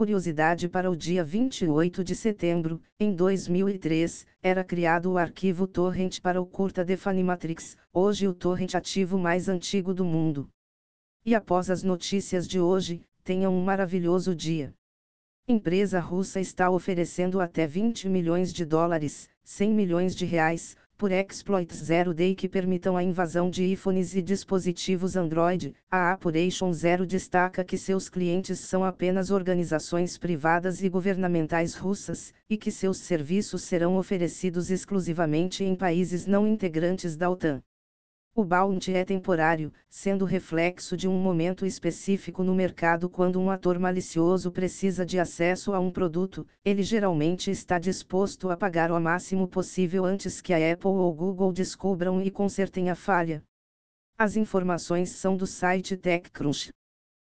curiosidade para o dia 28 de setembro, em 2003, era criado o arquivo torrent para o curta The hoje o torrent ativo mais antigo do mundo. E após as notícias de hoje, tenham um maravilhoso dia. Empresa russa está oferecendo até 20 milhões de dólares, 100 milhões de reais, por exploits zero day que permitam a invasão de iPhones e dispositivos Android. A Operation Zero destaca que seus clientes são apenas organizações privadas e governamentais russas, e que seus serviços serão oferecidos exclusivamente em países não integrantes da OTAN. O bounty é temporário, sendo reflexo de um momento específico no mercado quando um ator malicioso precisa de acesso a um produto, ele geralmente está disposto a pagar o máximo possível antes que a Apple ou Google descubram e consertem a falha. As informações são do site TechCrunch.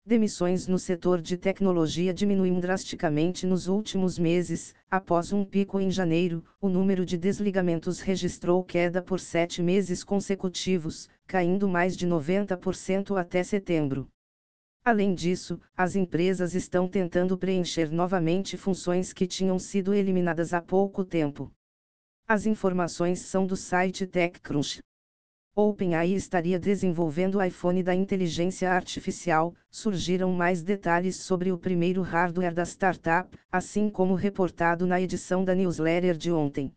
Demissões no setor de tecnologia diminuíram drasticamente nos últimos meses, após um pico em janeiro, o número de desligamentos registrou queda por sete meses consecutivos, caindo mais de 90% até setembro. Além disso, as empresas estão tentando preencher novamente funções que tinham sido eliminadas há pouco tempo. As informações são do site TechCrunch. OpenAI estaria desenvolvendo o iPhone da inteligência artificial, surgiram mais detalhes sobre o primeiro hardware da startup, assim como reportado na edição da newsletter de ontem.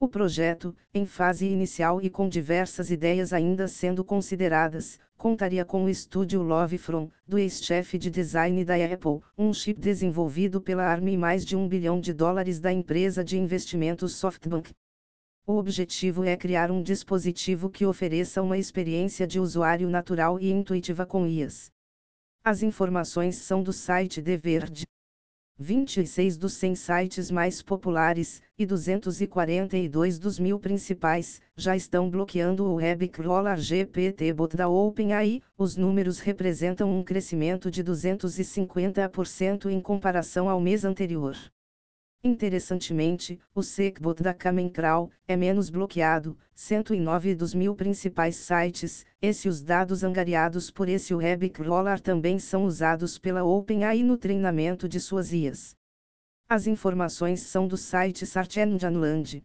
O projeto, em fase inicial e com diversas ideias ainda sendo consideradas, contaria com o estúdio Lovefrom, do ex-chefe de design da Apple, um chip desenvolvido pela ARM e mais de um bilhão de dólares da empresa de investimentos SoftBank, o objetivo é criar um dispositivo que ofereça uma experiência de usuário natural e intuitiva com IAs. As informações são do site The Verde. 26 dos 100 sites mais populares, e 242 dos mil principais, já estão bloqueando o web crawler GPT-bot da OpenAI. Os números representam um crescimento de 250% em comparação ao mês anterior. Interessantemente, o SecBot da Kamenkral é menos bloqueado, 109 dos mil principais sites, e se os dados angariados por esse web crawler também são usados pela OpenAI no treinamento de suas IAs. As informações são do site Sarchenjanland.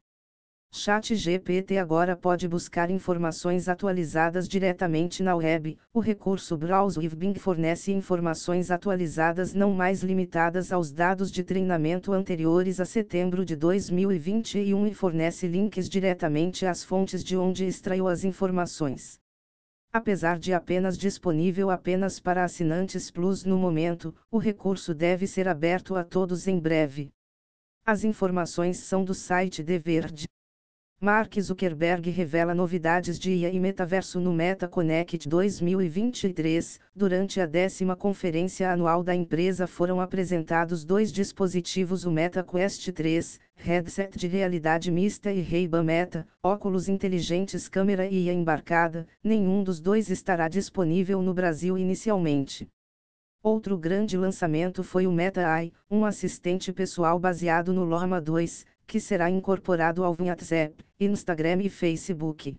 ChatGPT agora pode buscar informações atualizadas diretamente na web. O recurso Browse with Bing fornece informações atualizadas não mais limitadas aos dados de treinamento anteriores a setembro de 2021 e fornece links diretamente às fontes de onde extraiu as informações. Apesar de apenas disponível apenas para assinantes Plus no momento, o recurso deve ser aberto a todos em breve. As informações são do site The Verde. Mark Zuckerberg revela novidades de IA e metaverso no Meta Connect 2023. Durante a décima conferência anual da empresa foram apresentados dois dispositivos: o Meta Quest 3, headset de realidade mista e Ray-Ban Meta, óculos inteligentes câmera e IA embarcada. Nenhum dos dois estará disponível no Brasil inicialmente. Outro grande lançamento foi o Meta AI, um assistente pessoal baseado no Lorma 2, que será incorporado ao WhatsApp, Instagram e Facebook.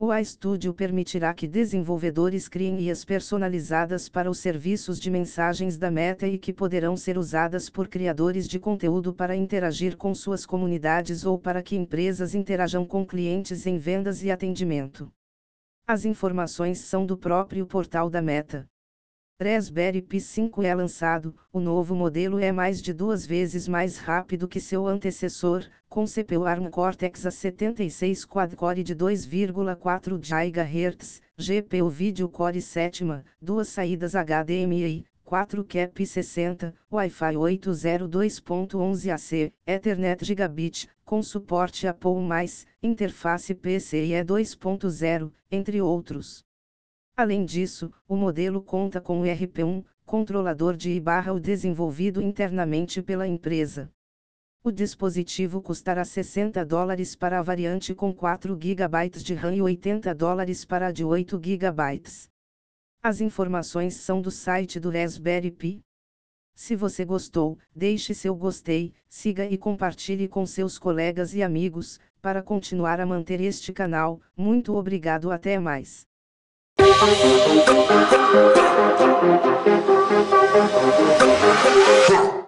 O iStudio permitirá que desenvolvedores criem IAs personalizadas para os serviços de mensagens da Meta e que poderão ser usadas por criadores de conteúdo para interagir com suas comunidades ou para que empresas interajam com clientes em vendas e atendimento. As informações são do próprio portal da Meta. Raspberry Pi 5 é lançado, o novo modelo é mais de duas vezes mais rápido que seu antecessor, com CPU ARM Cortex A76 quad-core de 2,4 GHz, GPU Video Core 7, duas saídas HDMI, 4 cap 60, Wi-Fi 802.11ac, Ethernet Gigabit, com suporte Apple+, interface PCIe 2.0, entre outros. Além disso, o modelo conta com o RP1, controlador de I/o desenvolvido internamente pela empresa. O dispositivo custará 60 dólares para a variante com 4 GB de RAM e 80 dólares para a de 8 GB. As informações são do site do Raspberry Pi. Se você gostou, deixe seu gostei, siga e compartilhe com seus colegas e amigos, para continuar a manter este canal. Muito obrigado até mais. Yeah.